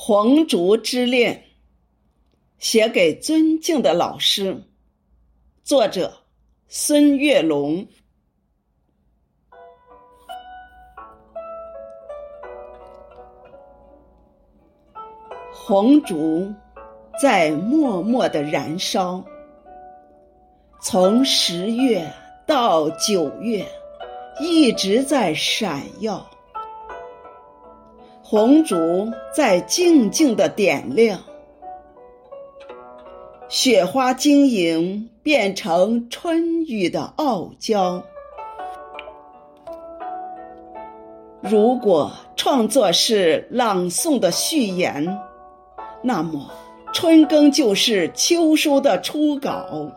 红烛之恋，写给尊敬的老师。作者：孙月龙。红烛在默默的燃烧，从十月到九月，一直在闪耀。红烛在静静的点亮，雪花晶莹变成春雨的傲娇。如果创作是朗诵的序言，那么春耕就是秋收的初稿。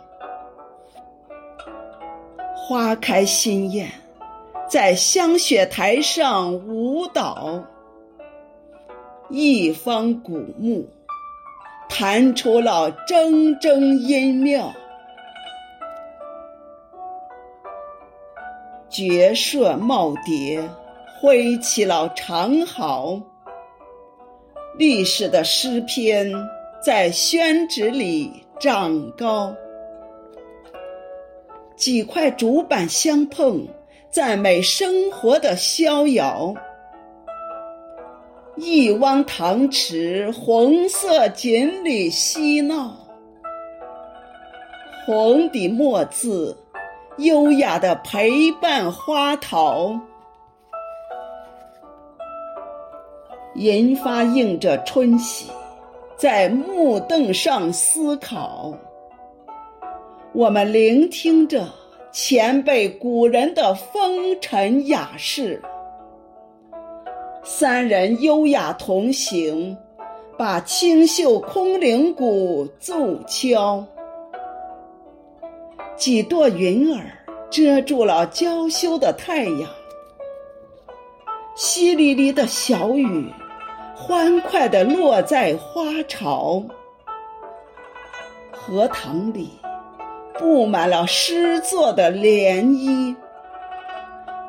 花开心艳，在香雪台上舞蹈。一方古木，弹出了铮铮音妙。绝色耄耋挥起了长毫，历史的诗篇在宣纸里长高。几块竹板相碰，赞美生活的逍遥。一汪塘池，红色锦鲤嬉闹，红底墨字，优雅的陪伴花桃，银发映着春喜，在木凳上思考。我们聆听着前辈古人的风尘雅事。三人优雅同行，把清秀空灵鼓奏敲。几朵云儿遮住了娇羞的太阳，淅沥沥的小雨欢快地落在花潮。荷塘里布满了诗作的涟漪，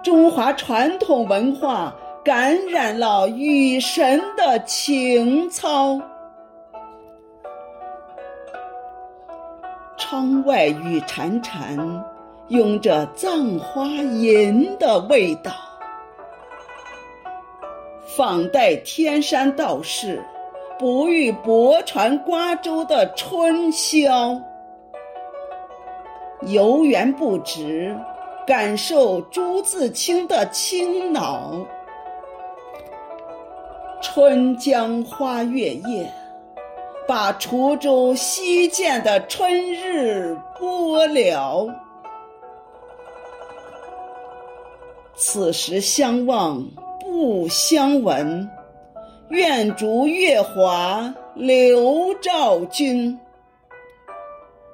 中华传统文化。感染了雨神的情操。窗外雨潺潺，拥着葬花吟的味道。仿代天山道士，不遇泊船瓜洲的春宵。游园不值，感受朱自清的清脑。春江花月夜，把滁州西涧的春日播了。此时相望不相闻，愿逐月华流照君。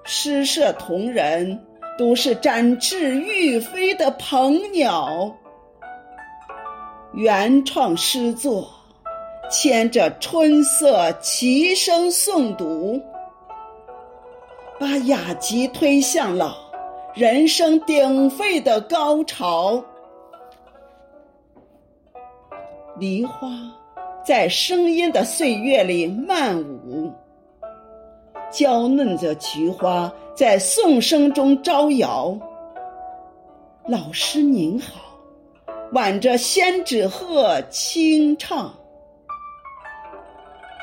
诗社同仁都是展翅欲飞的鹏鸟，原创诗作。牵着春色齐声诵读，把雅集推向了人声鼎沸的高潮。梨花在声音的岁月里漫舞，娇嫩的菊花在颂声中招摇。老师您好，挽着仙纸鹤轻唱。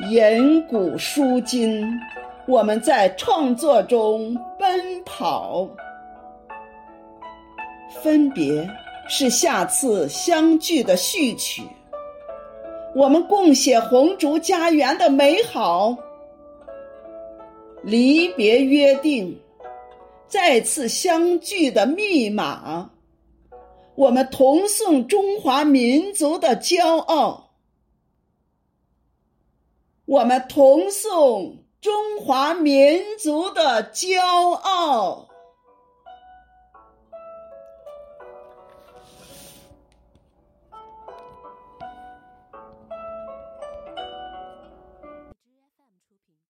吟古书今，我们在创作中奔跑。分别是下次相聚的序曲。我们共写红烛家园的美好。离别约定，再次相聚的密码。我们同颂中华民族的骄傲。我们同颂中华民族的骄傲。